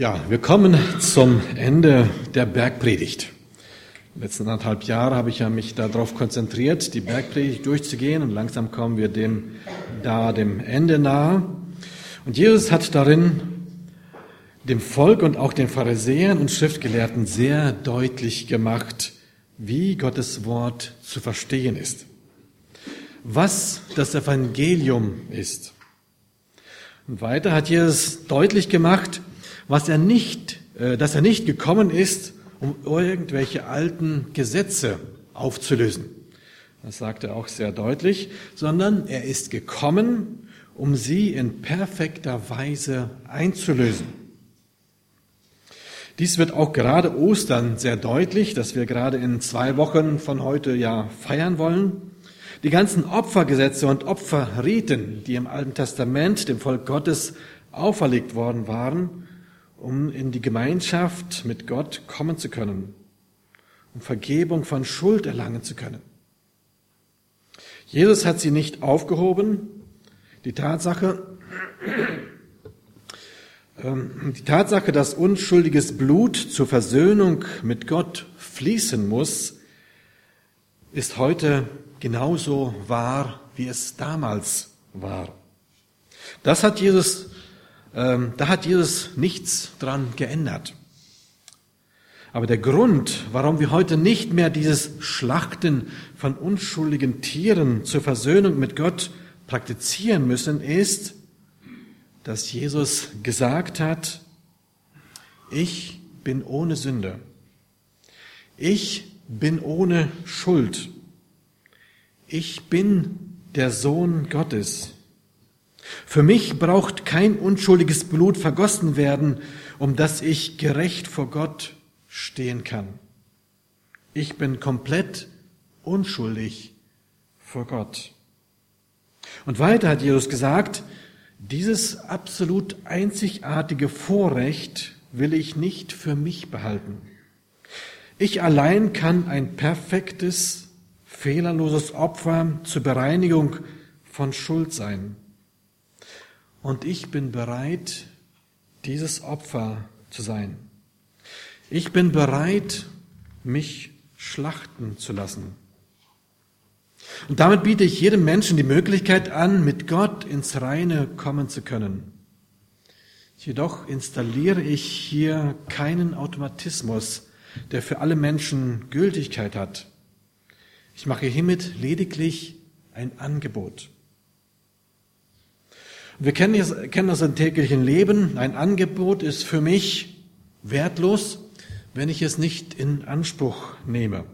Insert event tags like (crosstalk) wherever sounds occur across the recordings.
Ja, wir kommen zum Ende der Bergpredigt. Die letzten anderthalb Jahre habe ich ja mich darauf konzentriert, die Bergpredigt durchzugehen und langsam kommen wir dem, da dem Ende nahe. Und Jesus hat darin dem Volk und auch den Pharisäern und Schriftgelehrten sehr deutlich gemacht, wie Gottes Wort zu verstehen ist. Was das Evangelium ist. Und weiter hat Jesus deutlich gemacht, was er nicht, äh, dass er nicht gekommen ist, um irgendwelche alten Gesetze aufzulösen. Das sagt er auch sehr deutlich, sondern er ist gekommen, um sie in perfekter Weise einzulösen. Dies wird auch gerade Ostern sehr deutlich, dass wir gerade in zwei Wochen von heute ja feiern wollen. Die ganzen Opfergesetze und Opferriten, die im Alten Testament dem Volk Gottes auferlegt worden waren, um in die Gemeinschaft mit Gott kommen zu können, um Vergebung von Schuld erlangen zu können. Jesus hat sie nicht aufgehoben. Die Tatsache, ähm, die Tatsache, dass unschuldiges Blut zur Versöhnung mit Gott fließen muss, ist heute genauso wahr, wie es damals war. Das hat Jesus da hat Jesus nichts dran geändert. Aber der Grund, warum wir heute nicht mehr dieses Schlachten von unschuldigen Tieren zur Versöhnung mit Gott praktizieren müssen, ist, dass Jesus gesagt hat, ich bin ohne Sünde. Ich bin ohne Schuld. Ich bin der Sohn Gottes. Für mich braucht kein unschuldiges Blut vergossen werden, um dass ich gerecht vor Gott stehen kann. Ich bin komplett unschuldig vor Gott. Und weiter hat Jesus gesagt, dieses absolut einzigartige Vorrecht will ich nicht für mich behalten. Ich allein kann ein perfektes, fehlerloses Opfer zur Bereinigung von Schuld sein. Und ich bin bereit, dieses Opfer zu sein. Ich bin bereit, mich schlachten zu lassen. Und damit biete ich jedem Menschen die Möglichkeit an, mit Gott ins Reine kommen zu können. Jedoch installiere ich hier keinen Automatismus, der für alle Menschen Gültigkeit hat. Ich mache hiermit lediglich ein Angebot. Wir kennen das, kennen das im täglichen Leben. Ein Angebot ist für mich wertlos, wenn ich es nicht in Anspruch nehme.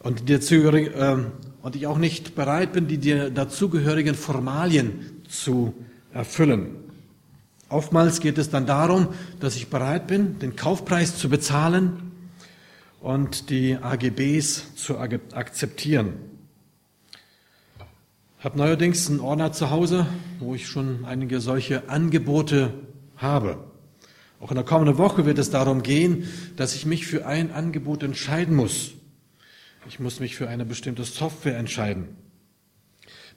Und, die, äh, und ich auch nicht bereit bin, die dazugehörigen Formalien zu erfüllen. Oftmals geht es dann darum, dass ich bereit bin, den Kaufpreis zu bezahlen und die AGBs zu akzeptieren habe neuerdings einen Ordner zu Hause, wo ich schon einige solche Angebote habe. Auch in der kommenden Woche wird es darum gehen, dass ich mich für ein Angebot entscheiden muss. Ich muss mich für eine bestimmte Software entscheiden,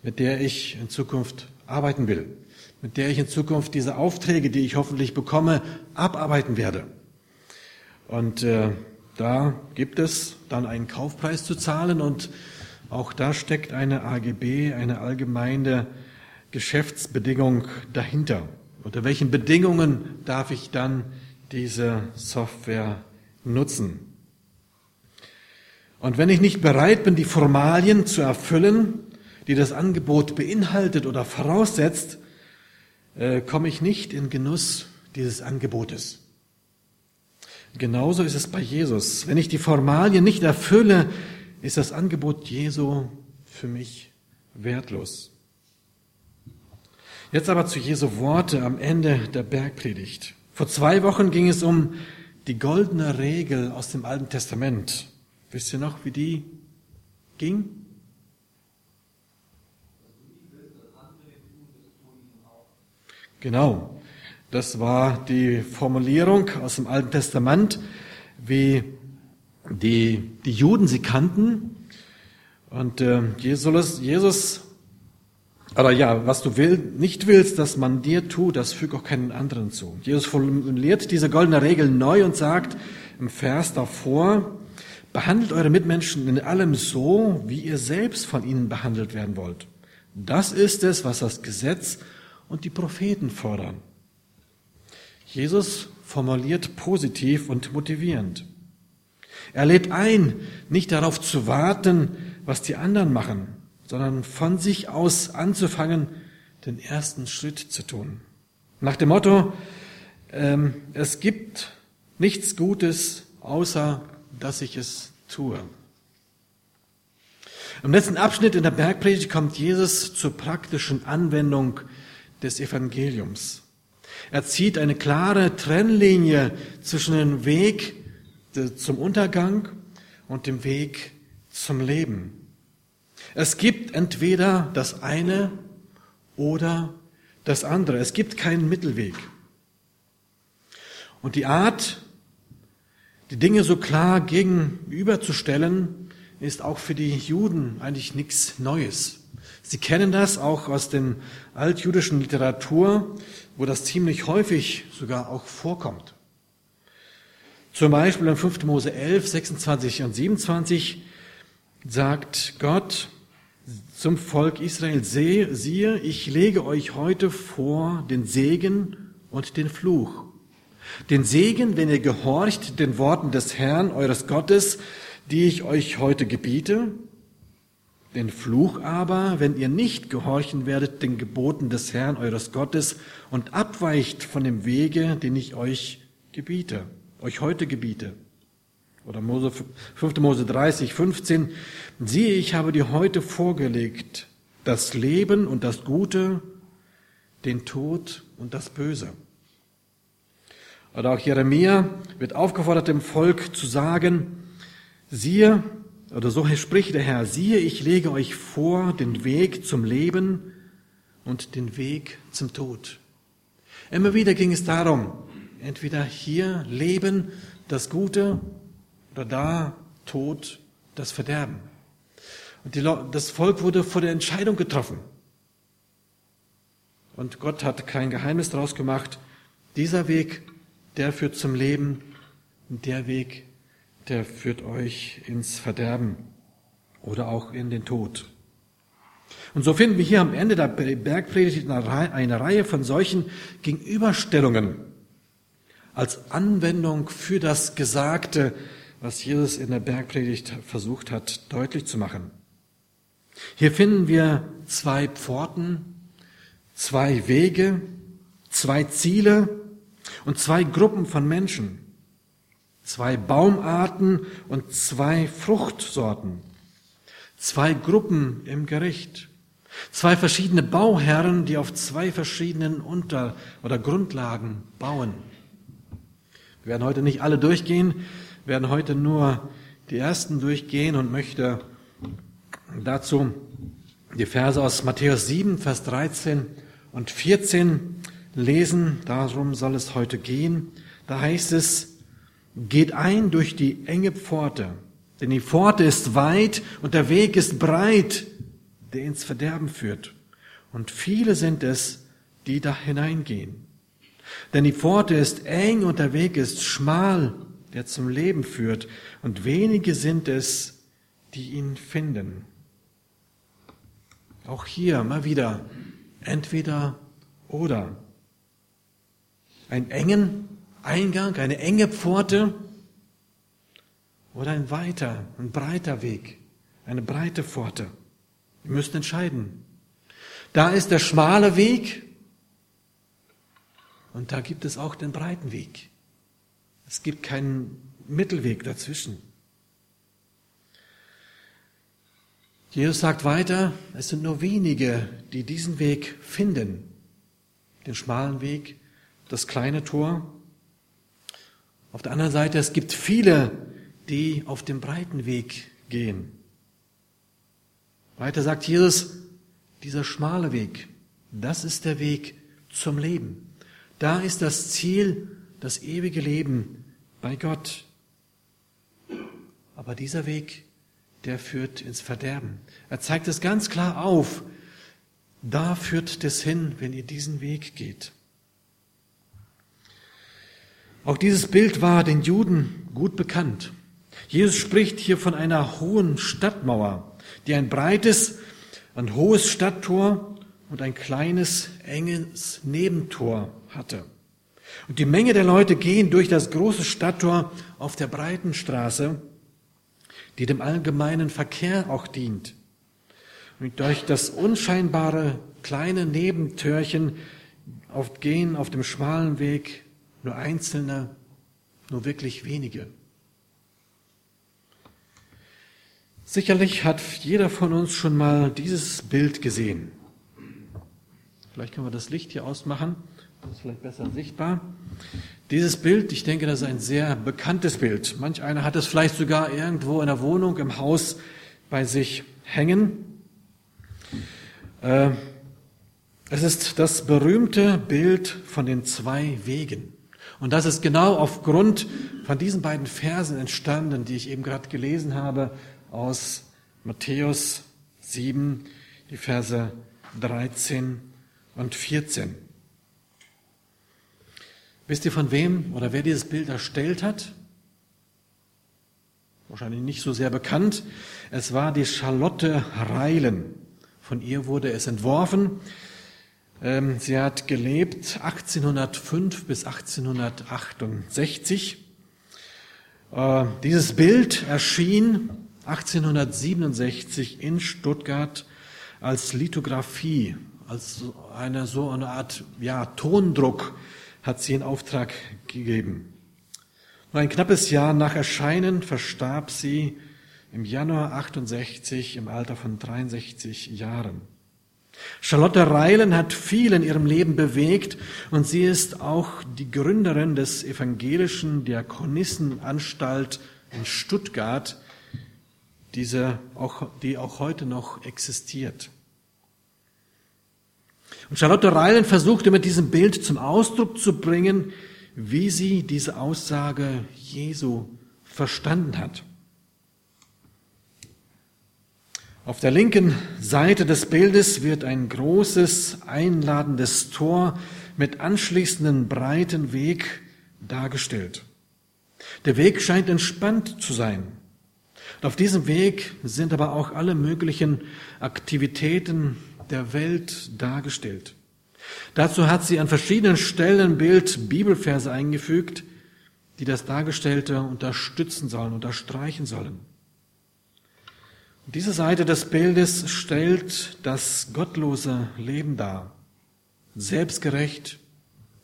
mit der ich in Zukunft arbeiten will, mit der ich in Zukunft diese Aufträge, die ich hoffentlich bekomme, abarbeiten werde. Und äh, da gibt es dann einen Kaufpreis zu zahlen und auch da steckt eine AGB, eine allgemeine Geschäftsbedingung dahinter. Unter welchen Bedingungen darf ich dann diese Software nutzen? Und wenn ich nicht bereit bin, die Formalien zu erfüllen, die das Angebot beinhaltet oder voraussetzt, äh, komme ich nicht in Genuss dieses Angebotes. Genauso ist es bei Jesus. Wenn ich die Formalien nicht erfülle, ist das Angebot Jesu für mich wertlos. Jetzt aber zu Jesu Worte am Ende der Bergpredigt. Vor zwei Wochen ging es um die goldene Regel aus dem Alten Testament. Wisst ihr noch, wie die ging? Genau. Das war die Formulierung aus dem Alten Testament, wie die, die Juden sie kannten. Und äh, Jesus, Jesus Aber ja, was du will, nicht willst, dass man dir tut, das füg auch keinen anderen zu. Jesus formuliert diese goldene Regel neu und sagt im Vers davor, behandelt eure Mitmenschen in allem so, wie ihr selbst von ihnen behandelt werden wollt. Das ist es, was das Gesetz und die Propheten fordern. Jesus formuliert positiv und motivierend. Er lädt ein, nicht darauf zu warten, was die anderen machen, sondern von sich aus anzufangen, den ersten Schritt zu tun. Nach dem Motto, ähm, es gibt nichts Gutes, außer dass ich es tue. Im letzten Abschnitt in der Bergpredigt kommt Jesus zur praktischen Anwendung des Evangeliums. Er zieht eine klare Trennlinie zwischen dem Weg zum Untergang und dem Weg zum Leben. Es gibt entweder das eine oder das andere. Es gibt keinen Mittelweg. Und die Art, die Dinge so klar gegenüberzustellen, ist auch für die Juden eigentlich nichts Neues. Sie kennen das auch aus der altjüdischen Literatur, wo das ziemlich häufig sogar auch vorkommt. Zum Beispiel in 5. Mose 11, 26 und 27 sagt Gott, zum Volk Israel, siehe, ich lege euch heute vor den Segen und den Fluch. Den Segen, wenn ihr gehorcht den Worten des Herrn, eures Gottes, die ich euch heute gebiete. Den Fluch aber, wenn ihr nicht gehorchen werdet den Geboten des Herrn, eures Gottes, und abweicht von dem Wege, den ich euch gebiete, euch heute gebiete. Oder Mose, 5. Mose 30, 15. Siehe, ich habe dir heute vorgelegt das Leben und das Gute, den Tod und das Böse. Oder auch Jeremia wird aufgefordert, dem Volk zu sagen, siehe, oder so spricht der Herr, siehe, ich lege euch vor den Weg zum Leben und den Weg zum Tod. Immer wieder ging es darum, entweder hier Leben, das Gute, oder da Tod, das Verderben. Und die, das Volk wurde vor der Entscheidung getroffen. Und Gott hat kein Geheimnis daraus gemacht. Dieser Weg, der führt zum Leben. Und der Weg, der führt euch ins Verderben oder auch in den Tod. Und so finden wir hier am Ende der Bergpredigt eine Reihe von solchen Gegenüberstellungen als Anwendung für das Gesagte, was Jesus in der Bergpredigt versucht hat deutlich zu machen. Hier finden wir zwei Pforten, zwei Wege, zwei Ziele und zwei Gruppen von Menschen, zwei Baumarten und zwei Fruchtsorten, zwei Gruppen im Gericht, zwei verschiedene Bauherren, die auf zwei verschiedenen Unter- oder Grundlagen bauen. Wir werden heute nicht alle durchgehen, werden heute nur die ersten durchgehen und möchte dazu die Verse aus Matthäus 7, Vers 13 und 14 lesen. Darum soll es heute gehen. Da heißt es, geht ein durch die enge Pforte, denn die Pforte ist weit und der Weg ist breit, der ins Verderben führt. Und viele sind es, die da hineingehen. Denn die Pforte ist eng und der Weg ist schmal der zum Leben führt, und wenige sind es, die ihn finden. Auch hier mal wieder entweder oder. Ein engen Eingang, eine enge Pforte oder ein weiter, ein breiter Weg, eine breite Pforte. Wir müssen entscheiden. Da ist der schmale Weg und da gibt es auch den breiten Weg. Es gibt keinen Mittelweg dazwischen. Jesus sagt weiter, es sind nur wenige, die diesen Weg finden. Den schmalen Weg, das kleine Tor. Auf der anderen Seite, es gibt viele, die auf dem breiten Weg gehen. Weiter sagt Jesus, dieser schmale Weg, das ist der Weg zum Leben. Da ist das Ziel das ewige Leben bei Gott. Aber dieser Weg, der führt ins Verderben. Er zeigt es ganz klar auf. Da führt es hin, wenn ihr diesen Weg geht. Auch dieses Bild war den Juden gut bekannt. Jesus spricht hier von einer hohen Stadtmauer, die ein breites, ein hohes Stadttor und ein kleines, enges Nebentor hatte. Und die Menge der Leute gehen durch das große Stadttor auf der breiten Straße, die dem allgemeinen Verkehr auch dient. Und durch das unscheinbare kleine Nebentörchen auf, gehen auf dem schmalen Weg nur Einzelne, nur wirklich wenige. Sicherlich hat jeder von uns schon mal dieses Bild gesehen. Vielleicht können wir das Licht hier ausmachen. Das ist vielleicht besser sichtbar. Dieses Bild, ich denke, das ist ein sehr bekanntes Bild. Manch einer hat es vielleicht sogar irgendwo in der Wohnung, im Haus bei sich hängen. Äh, es ist das berühmte Bild von den zwei Wegen. Und das ist genau aufgrund von diesen beiden Versen entstanden, die ich eben gerade gelesen habe aus Matthäus 7, die Verse 13 und 14. Wisst ihr von wem oder wer dieses Bild erstellt hat? Wahrscheinlich nicht so sehr bekannt. Es war die Charlotte Reilen. Von ihr wurde es entworfen. Ähm, sie hat gelebt 1805 bis 1868. Äh, dieses Bild erschien 1867 in Stuttgart als Lithografie, als eine so eine Art ja, Tondruck hat sie in Auftrag gegeben. Nur ein knappes Jahr nach Erscheinen verstarb sie im Januar 68 im Alter von 63 Jahren. Charlotte Reilen hat viel in ihrem Leben bewegt und sie ist auch die Gründerin des evangelischen Diakonissenanstalt in Stuttgart, diese auch, die auch heute noch existiert. Und Charlotte Reilen versuchte mit diesem Bild zum Ausdruck zu bringen, wie sie diese Aussage Jesu verstanden hat. Auf der linken Seite des Bildes wird ein großes, einladendes Tor mit anschließenden breiten Weg dargestellt. Der Weg scheint entspannt zu sein. Und auf diesem Weg sind aber auch alle möglichen Aktivitäten der Welt dargestellt. Dazu hat sie an verschiedenen Stellen Bild Bibelverse eingefügt, die das Dargestellte unterstützen sollen, unterstreichen sollen. Diese Seite des Bildes stellt das gottlose Leben dar. Selbstgerecht,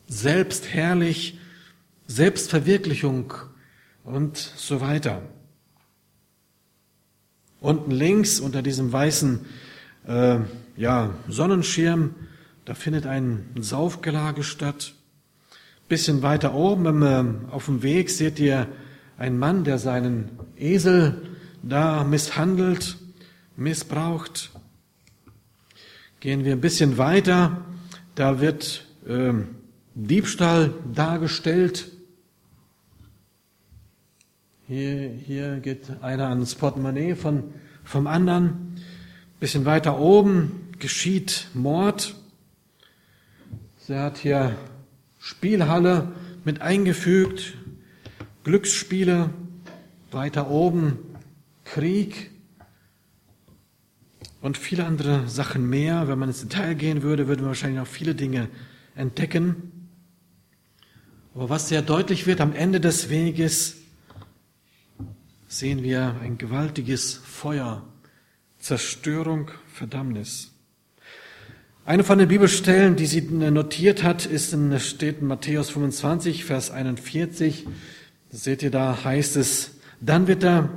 selbstherrlich, Selbstverwirklichung und so weiter. Unten links unter diesem weißen äh, ja, Sonnenschirm, da findet ein Saufgelage statt. Bisschen weiter oben äh, auf dem Weg seht ihr einen Mann, der seinen Esel da misshandelt, missbraucht. Gehen wir ein bisschen weiter, da wird äh, Diebstahl dargestellt. Hier, hier geht einer ans Portemonnaie von, vom anderen. Bisschen weiter oben geschieht Mord. Sie hat hier Spielhalle mit eingefügt, Glücksspiele. Weiter oben Krieg und viele andere Sachen mehr. Wenn man ins Detail gehen würde, würde man wahrscheinlich noch viele Dinge entdecken. Aber was sehr deutlich wird, am Ende des Weges sehen wir ein gewaltiges Feuer, Zerstörung, Verdammnis. Eine von den Bibelstellen, die sie notiert hat, ist in, steht in Matthäus 25, Vers 41. Das seht ihr da, heißt es, dann wird er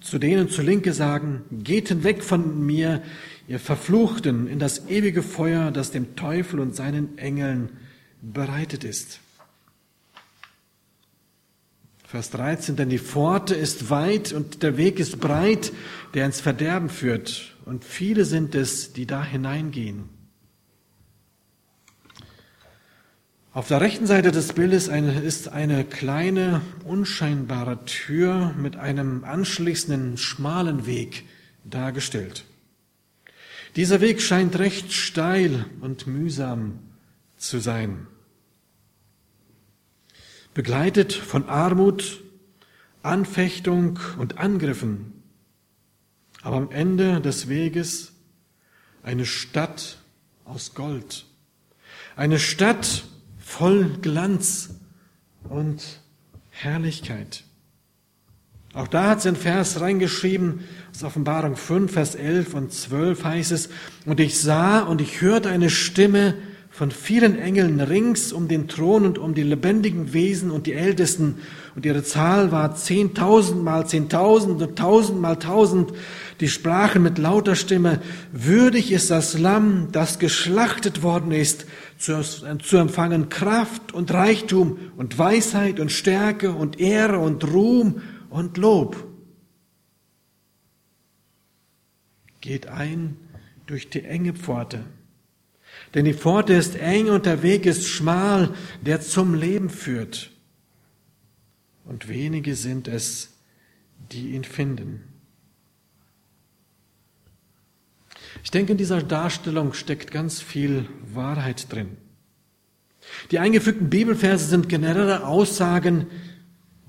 zu denen zur Linke sagen, geht hinweg von mir, ihr Verfluchten, in das ewige Feuer, das dem Teufel und seinen Engeln bereitet ist. Vers 13, denn die Pforte ist weit und der Weg ist breit, der ins Verderben führt, und viele sind es, die da hineingehen. Auf der rechten Seite des Bildes ist eine kleine, unscheinbare Tür mit einem anschließenden schmalen Weg dargestellt. Dieser Weg scheint recht steil und mühsam zu sein. Begleitet von Armut, Anfechtung und Angriffen. Aber am Ende des Weges eine Stadt aus Gold. Eine Stadt voll Glanz und Herrlichkeit. Auch da hat sie einen Vers reingeschrieben, aus Offenbarung 5, Vers 11 und 12 heißt es, und ich sah und ich hörte eine Stimme von vielen Engeln rings um den Thron und um die lebendigen Wesen und die Ältesten, und ihre Zahl war zehntausend mal zehntausend und tausend mal tausend, die sprachen mit lauter Stimme, würdig ist das Lamm, das geschlachtet worden ist, zu, zu empfangen Kraft und Reichtum und Weisheit und Stärke und Ehre und Ruhm und Lob. Geht ein durch die enge Pforte. Denn die Pforte ist eng und der Weg ist schmal, der zum Leben führt. Und wenige sind es, die ihn finden. Ich denke, in dieser Darstellung steckt ganz viel Wahrheit drin. Die eingefügten Bibelverse sind generelle Aussagen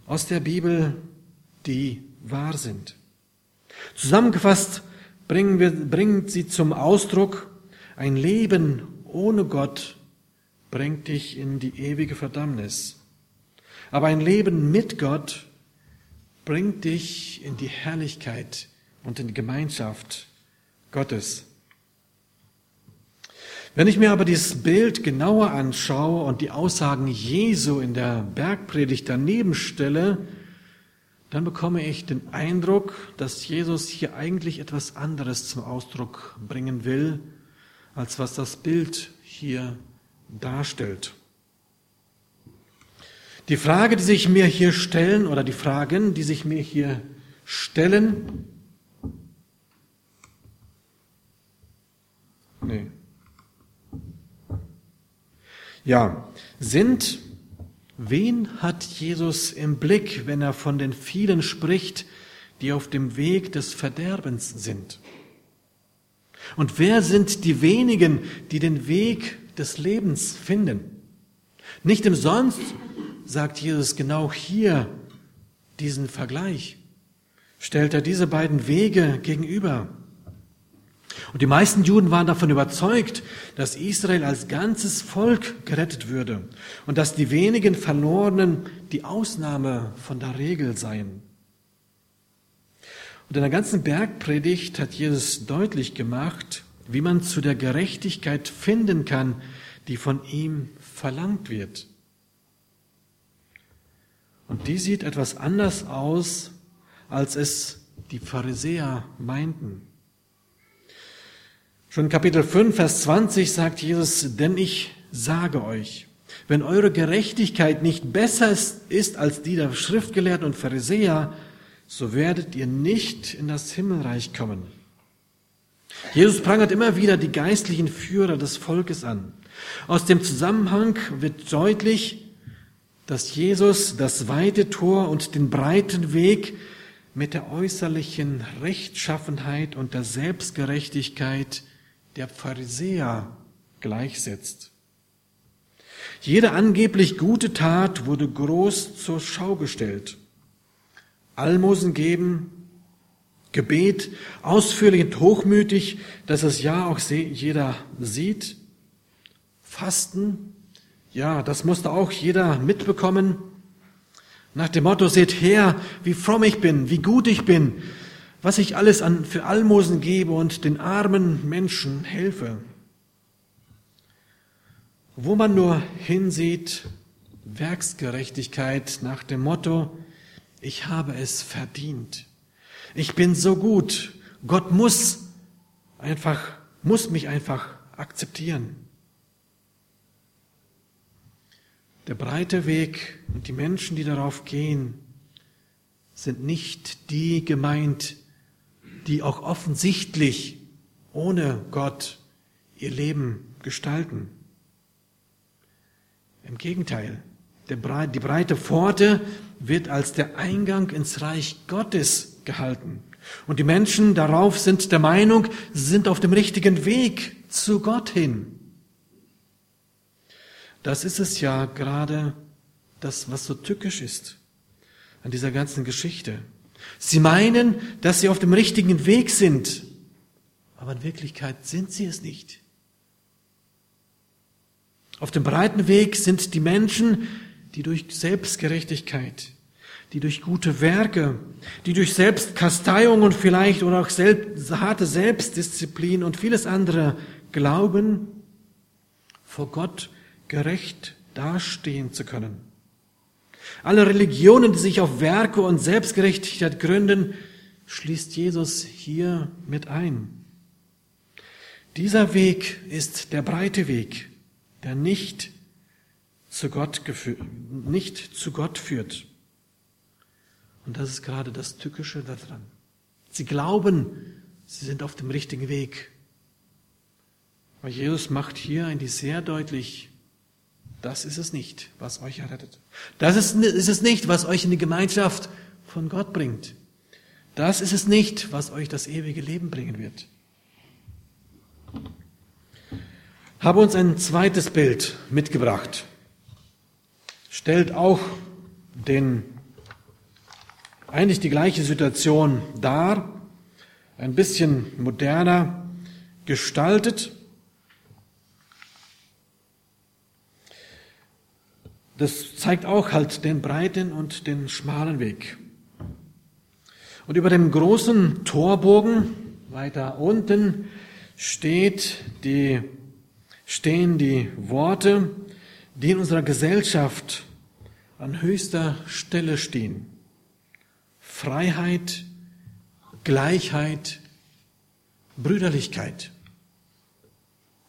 aus der Bibel, die wahr sind. Zusammengefasst bringen, wir, bringen sie zum Ausdruck, ein Leben ohne Gott bringt dich in die ewige Verdammnis. Aber ein Leben mit Gott bringt dich in die Herrlichkeit und in die Gemeinschaft Gottes. Wenn ich mir aber dieses Bild genauer anschaue und die Aussagen Jesu in der Bergpredigt daneben stelle, dann bekomme ich den Eindruck, dass Jesus hier eigentlich etwas anderes zum Ausdruck bringen will, als was das Bild hier darstellt. Die Frage, die sich mir hier stellen, oder die Fragen, die sich mir hier stellen, nee. Ja, sind Wen hat Jesus im Blick, wenn er von den vielen spricht, die auf dem Weg des Verderbens sind? Und wer sind die wenigen, die den Weg des Lebens finden? Nicht umsonst sagt Jesus genau hier diesen Vergleich. Stellt er diese beiden Wege gegenüber. Und die meisten Juden waren davon überzeugt, dass Israel als ganzes Volk gerettet würde und dass die wenigen Verlorenen die Ausnahme von der Regel seien. Und in der ganzen Bergpredigt hat Jesus deutlich gemacht, wie man zu der Gerechtigkeit finden kann, die von ihm verlangt wird. Und die sieht etwas anders aus, als es die Pharisäer meinten. Schon Kapitel 5, Vers 20 sagt Jesus, denn ich sage euch, wenn eure Gerechtigkeit nicht besser ist als die der Schriftgelehrten und Pharisäer, so werdet ihr nicht in das Himmelreich kommen. Jesus prangert immer wieder die geistlichen Führer des Volkes an. Aus dem Zusammenhang wird deutlich, dass Jesus das weite Tor und den breiten Weg mit der äußerlichen Rechtschaffenheit und der Selbstgerechtigkeit der Pharisäer gleichsetzt. Jede angeblich gute Tat wurde groß zur Schau gestellt. Almosen geben, Gebet, ausführlich und hochmütig, dass es ja auch jeder sieht. Fasten, ja, das musste auch jeder mitbekommen. Nach dem Motto, seht her, wie fromm ich bin, wie gut ich bin, was ich alles an, für Almosen gebe und den armen Menschen helfe. Wo man nur hinsieht, Werksgerechtigkeit nach dem Motto, ich habe es verdient. Ich bin so gut. Gott muss einfach, muss mich einfach akzeptieren. Der breite Weg und die Menschen, die darauf gehen, sind nicht die gemeint, die auch offensichtlich ohne Gott ihr Leben gestalten. Im Gegenteil, die breite Pforte wird als der Eingang ins Reich Gottes gehalten. Und die Menschen darauf sind der Meinung, sie sind auf dem richtigen Weg zu Gott hin. Das ist es ja gerade das, was so tückisch ist an dieser ganzen Geschichte. Sie meinen, dass sie auf dem richtigen Weg sind, aber in Wirklichkeit sind sie es nicht. Auf dem breiten Weg sind die Menschen, die durch Selbstgerechtigkeit, die durch gute Werke, die durch Selbstkasteiung und vielleicht oder auch selbst, harte Selbstdisziplin und vieles andere glauben, vor Gott gerecht dastehen zu können. Alle Religionen, die sich auf Werke und Selbstgerechtigkeit gründen, schließt Jesus hier mit ein. Dieser Weg ist der breite Weg, der nicht zu Gott, nicht zu Gott führt. Und das ist gerade das Tückische daran. Sie glauben, sie sind auf dem richtigen Weg. Aber Jesus macht hier eigentlich sehr deutlich, das ist es nicht, was euch errettet. Das ist, ist es nicht, was euch in die Gemeinschaft von Gott bringt. Das ist es nicht, was euch das ewige Leben bringen wird. Habe uns ein zweites Bild mitgebracht. Stellt auch den eigentlich die gleiche Situation dar, ein bisschen moderner gestaltet. Das zeigt auch halt den breiten und den schmalen Weg. Und über dem großen Torbogen weiter unten steht die, stehen die Worte, die in unserer Gesellschaft an höchster Stelle stehen. Freiheit, Gleichheit, Brüderlichkeit.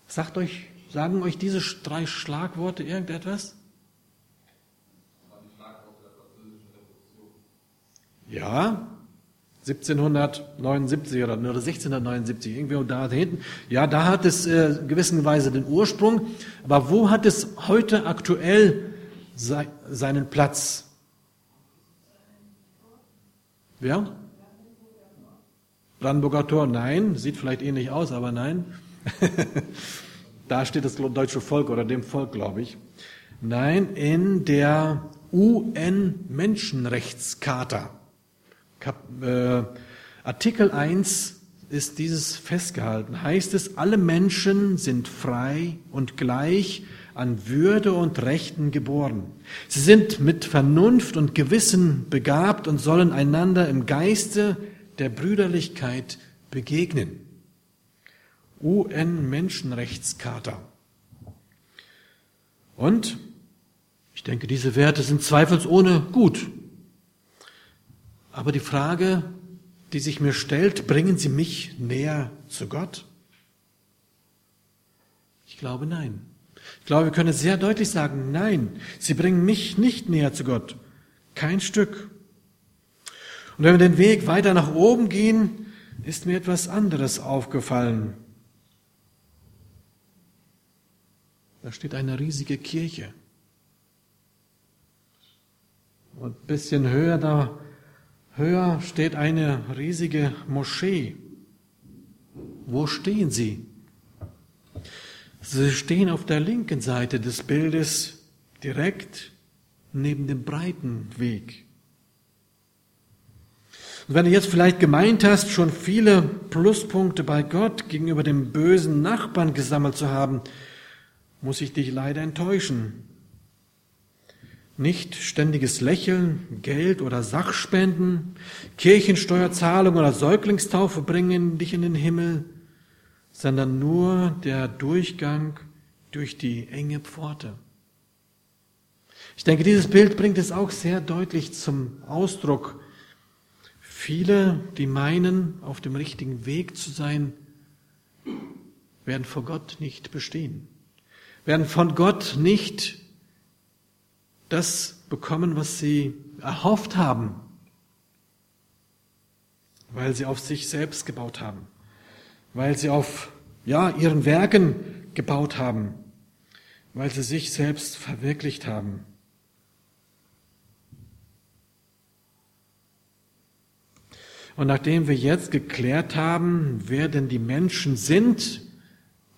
Sagt euch, sagen euch diese drei Schlagworte irgendetwas? Ja, 1779 oder 1679, irgendwo da hinten. Ja, da hat es äh, gewissenweise den Ursprung. Aber wo hat es heute aktuell se seinen Platz? Wer? Brandenburger Tor, nein. Sieht vielleicht ähnlich aus, aber nein. (laughs) da steht das deutsche Volk oder dem Volk, glaube ich. Nein, in der UN-Menschenrechtscharta. Äh, Artikel 1 ist dieses festgehalten. Heißt es, alle Menschen sind frei und gleich an Würde und Rechten geboren. Sie sind mit Vernunft und Gewissen begabt und sollen einander im Geiste der Brüderlichkeit begegnen. UN-Menschenrechtscharta. Und ich denke, diese Werte sind zweifelsohne gut. Aber die Frage, die sich mir stellt, bringen sie mich näher zu Gott? Ich glaube nein. Ich glaube, wir können sehr deutlich sagen, nein, sie bringen mich nicht näher zu Gott. Kein Stück. Und wenn wir den Weg weiter nach oben gehen, ist mir etwas anderes aufgefallen. Da steht eine riesige Kirche. Und ein bisschen höher, da höher steht eine riesige Moschee. Wo stehen sie? Sie stehen auf der linken Seite des Bildes direkt neben dem breiten Weg. Und wenn du jetzt vielleicht gemeint hast, schon viele Pluspunkte bei Gott gegenüber dem bösen Nachbarn gesammelt zu haben, muss ich dich leider enttäuschen. Nicht ständiges Lächeln, Geld oder Sachspenden, Kirchensteuerzahlung oder Säuglingstaufe bringen dich in den Himmel, sondern nur der Durchgang durch die enge Pforte. Ich denke, dieses Bild bringt es auch sehr deutlich zum Ausdruck. Viele, die meinen, auf dem richtigen Weg zu sein, werden vor Gott nicht bestehen, werden von Gott nicht das bekommen, was sie erhofft haben, weil sie auf sich selbst gebaut haben weil sie auf ja, ihren Werken gebaut haben, weil sie sich selbst verwirklicht haben. Und nachdem wir jetzt geklärt haben, wer denn die Menschen sind,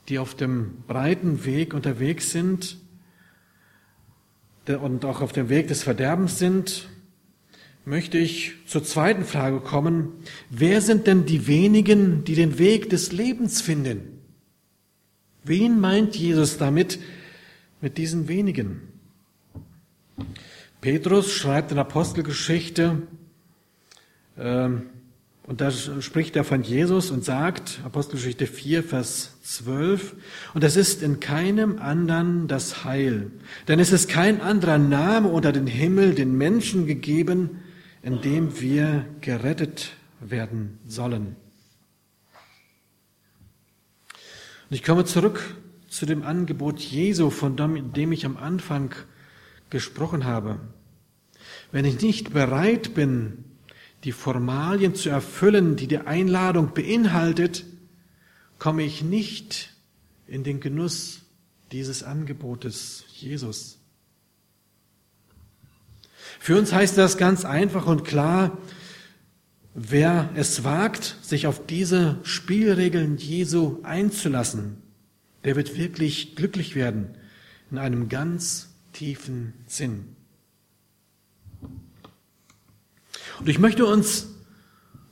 die auf dem breiten Weg unterwegs sind und auch auf dem Weg des Verderbens sind, möchte ich zur zweiten Frage kommen. Wer sind denn die wenigen, die den Weg des Lebens finden? Wen meint Jesus damit, mit diesen wenigen? Petrus schreibt in Apostelgeschichte, ähm, und da spricht er von Jesus und sagt, Apostelgeschichte 4, Vers 12, und es ist in keinem anderen das Heil, denn es ist kein anderer Name unter den Himmel den Menschen gegeben, in dem wir gerettet werden sollen. Und ich komme zurück zu dem Angebot Jesu, von dem ich am Anfang gesprochen habe. Wenn ich nicht bereit bin, die Formalien zu erfüllen, die die Einladung beinhaltet, komme ich nicht in den Genuss dieses Angebotes Jesus. Für uns heißt das ganz einfach und klar, wer es wagt, sich auf diese Spielregeln Jesu einzulassen, der wird wirklich glücklich werden in einem ganz tiefen Sinn. Und ich möchte uns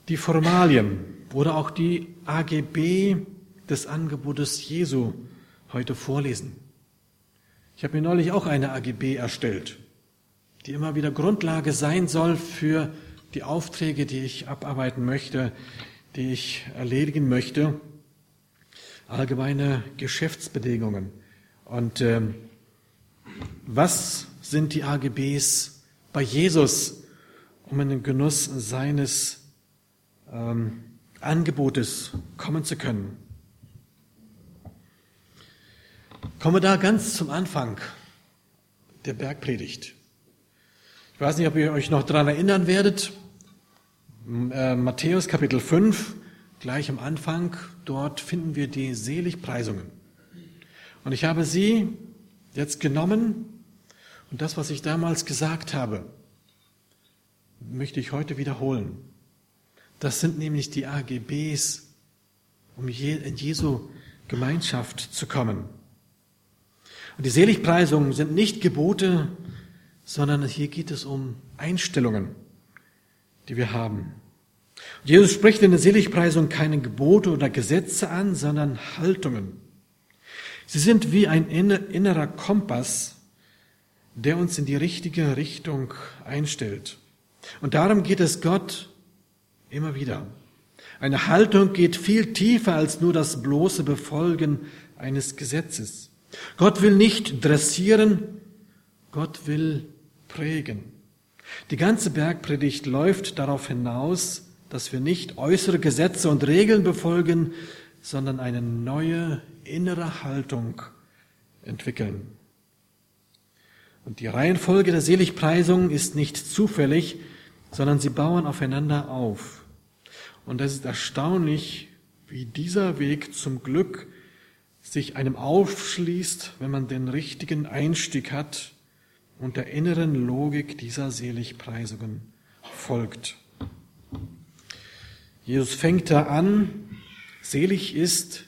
die Formalien oder auch die AGB des Angebotes Jesu heute vorlesen. Ich habe mir neulich auch eine AGB erstellt die immer wieder Grundlage sein soll für die Aufträge, die ich abarbeiten möchte, die ich erledigen möchte. Allgemeine Geschäftsbedingungen. Und ähm, was sind die AGBs bei Jesus, um in den Genuss seines ähm, Angebotes kommen zu können? Kommen wir da ganz zum Anfang der Bergpredigt. Ich weiß nicht, ob ihr euch noch daran erinnern werdet. Äh, Matthäus Kapitel 5, gleich am Anfang, dort finden wir die Seligpreisungen. Und ich habe sie jetzt genommen und das, was ich damals gesagt habe, möchte ich heute wiederholen. Das sind nämlich die AGBs, um in Jesu Gemeinschaft zu kommen. Und die Seligpreisungen sind nicht Gebote, sondern hier geht es um Einstellungen, die wir haben. Und Jesus spricht in der Seligpreisung keine Gebote oder Gesetze an, sondern Haltungen. Sie sind wie ein innerer Kompass, der uns in die richtige Richtung einstellt. Und darum geht es Gott immer wieder. Eine Haltung geht viel tiefer als nur das bloße Befolgen eines Gesetzes. Gott will nicht dressieren, Gott will prägen. Die ganze Bergpredigt läuft darauf hinaus, dass wir nicht äußere Gesetze und Regeln befolgen, sondern eine neue innere Haltung entwickeln. Und die Reihenfolge der Seligpreisung ist nicht zufällig, sondern sie bauen aufeinander auf. Und es ist erstaunlich, wie dieser Weg zum Glück sich einem aufschließt, wenn man den richtigen Einstieg hat und der inneren Logik dieser Seligpreisungen folgt. Jesus fängt da an, selig ist,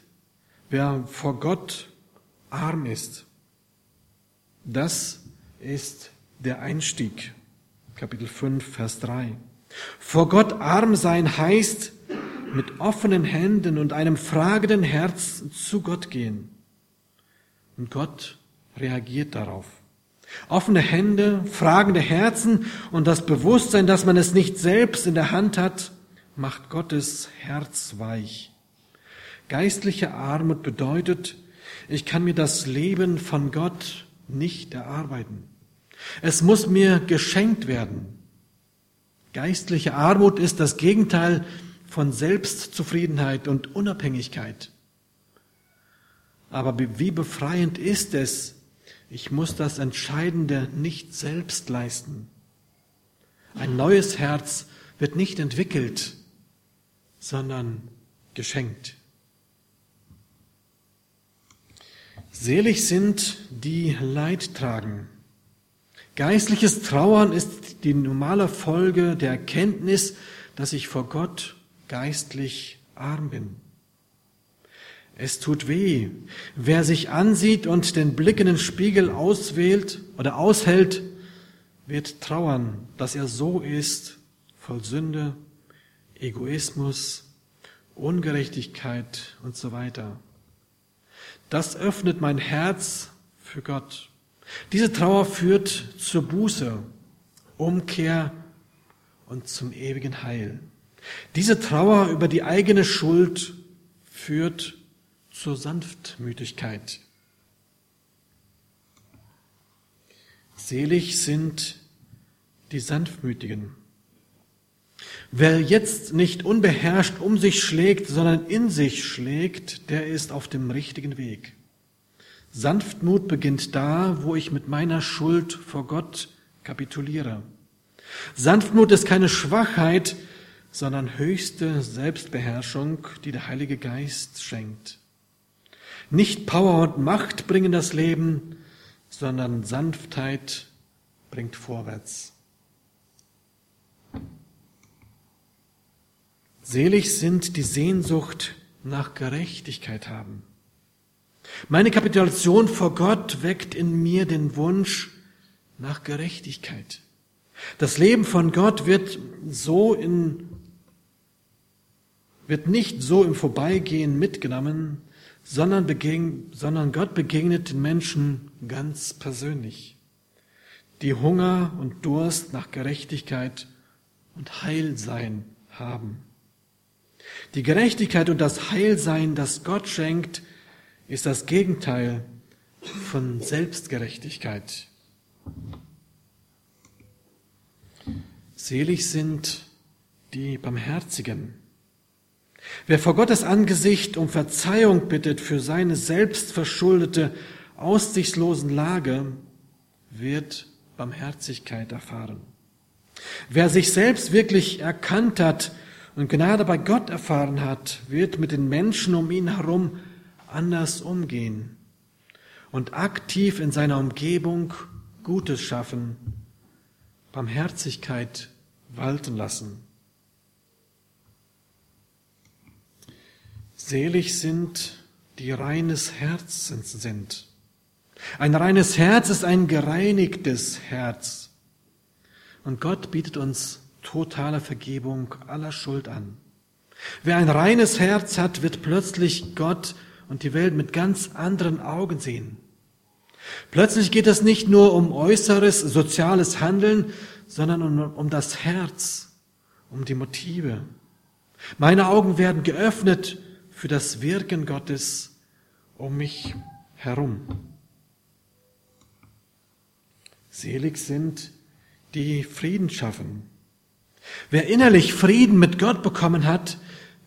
wer vor Gott arm ist. Das ist der Einstieg. Kapitel 5, Vers 3. Vor Gott arm sein heißt, mit offenen Händen und einem fragenden Herz zu Gott gehen. Und Gott reagiert darauf. Offene Hände, fragende Herzen und das Bewusstsein, dass man es nicht selbst in der Hand hat, macht Gottes Herz weich. Geistliche Armut bedeutet, ich kann mir das Leben von Gott nicht erarbeiten. Es muss mir geschenkt werden. Geistliche Armut ist das Gegenteil von Selbstzufriedenheit und Unabhängigkeit. Aber wie befreiend ist es, ich muss das Entscheidende nicht selbst leisten. Ein neues Herz wird nicht entwickelt, sondern geschenkt. Selig sind, die Leid. Geistliches Trauern ist die normale Folge der Erkenntnis, dass ich vor Gott geistlich arm bin. Es tut weh, wer sich ansieht und den Blick in den Spiegel auswählt oder aushält, wird trauern, dass er so ist, voll Sünde, Egoismus, Ungerechtigkeit und so weiter. Das öffnet mein Herz für Gott. Diese Trauer führt zur Buße, Umkehr und zum ewigen Heil. Diese Trauer über die eigene Schuld führt zur Sanftmütigkeit. Selig sind die Sanftmütigen. Wer jetzt nicht unbeherrscht um sich schlägt, sondern in sich schlägt, der ist auf dem richtigen Weg. Sanftmut beginnt da, wo ich mit meiner Schuld vor Gott kapituliere. Sanftmut ist keine Schwachheit, sondern höchste Selbstbeherrschung, die der Heilige Geist schenkt. Nicht Power und Macht bringen das Leben, sondern Sanftheit bringt vorwärts. Selig sind die Sehnsucht nach Gerechtigkeit haben. Meine Kapitulation vor Gott weckt in mir den Wunsch nach Gerechtigkeit. Das Leben von Gott wird so in, wird nicht so im Vorbeigehen mitgenommen, sondern, begegn, sondern Gott begegnet den Menschen ganz persönlich, die Hunger und Durst nach Gerechtigkeit und Heilsein haben. Die Gerechtigkeit und das Heilsein, das Gott schenkt, ist das Gegenteil von Selbstgerechtigkeit. Selig sind die Barmherzigen. Wer vor Gottes Angesicht um Verzeihung bittet für seine selbstverschuldete, aussichtslosen Lage, wird Barmherzigkeit erfahren. Wer sich selbst wirklich erkannt hat und Gnade bei Gott erfahren hat, wird mit den Menschen um ihn herum anders umgehen und aktiv in seiner Umgebung Gutes schaffen, Barmherzigkeit walten lassen. Selig sind, die reines Herzens sind. Ein reines Herz ist ein gereinigtes Herz. Und Gott bietet uns totale Vergebung aller Schuld an. Wer ein reines Herz hat, wird plötzlich Gott und die Welt mit ganz anderen Augen sehen. Plötzlich geht es nicht nur um äußeres soziales Handeln, sondern um, um das Herz, um die Motive. Meine Augen werden geöffnet für das Wirken Gottes um mich herum. Selig sind, die Frieden schaffen. Wer innerlich Frieden mit Gott bekommen hat,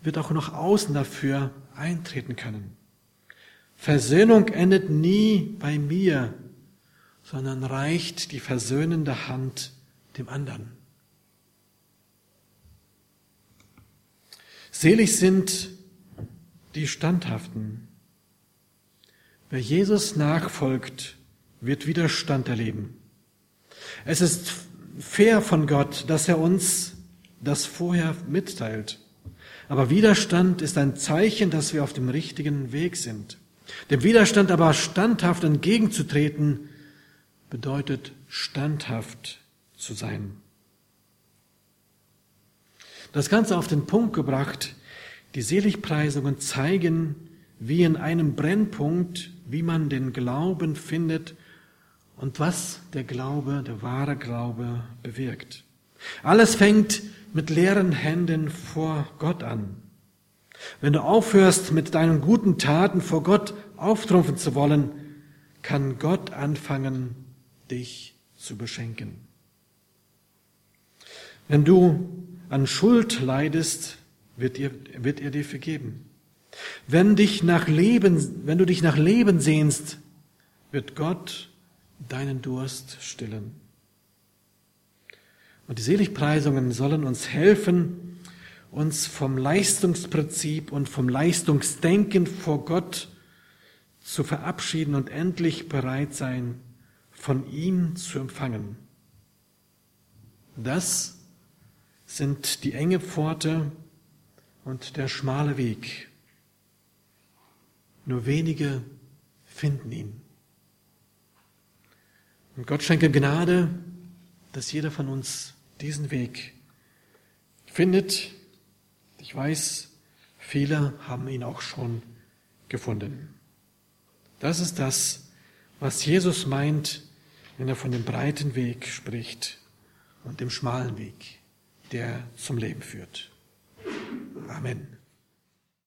wird auch noch außen dafür eintreten können. Versöhnung endet nie bei mir, sondern reicht die versöhnende Hand dem anderen. Selig sind die Standhaften. Wer Jesus nachfolgt, wird Widerstand erleben. Es ist fair von Gott, dass er uns das vorher mitteilt. Aber Widerstand ist ein Zeichen, dass wir auf dem richtigen Weg sind. Dem Widerstand aber standhaft entgegenzutreten, bedeutet standhaft zu sein. Das Ganze auf den Punkt gebracht, die Seligpreisungen zeigen, wie in einem Brennpunkt, wie man den Glauben findet und was der Glaube, der wahre Glaube bewirkt. Alles fängt mit leeren Händen vor Gott an. Wenn du aufhörst, mit deinen guten Taten vor Gott auftrumpfen zu wollen, kann Gott anfangen, dich zu beschenken. Wenn du an Schuld leidest, wird, dir, wird er dir vergeben. Wenn, dich nach Leben, wenn du dich nach Leben sehnst, wird Gott deinen Durst stillen. Und die Seligpreisungen sollen uns helfen, uns vom Leistungsprinzip und vom Leistungsdenken vor Gott zu verabschieden und endlich bereit sein, von ihm zu empfangen. Das sind die enge Pforte und der schmale Weg. Nur wenige finden ihn. Und Gott schenke Gnade, dass jeder von uns diesen Weg findet. Ich weiß, viele haben ihn auch schon gefunden. Das ist das, was Jesus meint, wenn er von dem breiten Weg spricht und dem schmalen Weg, der zum Leben führt. Amen.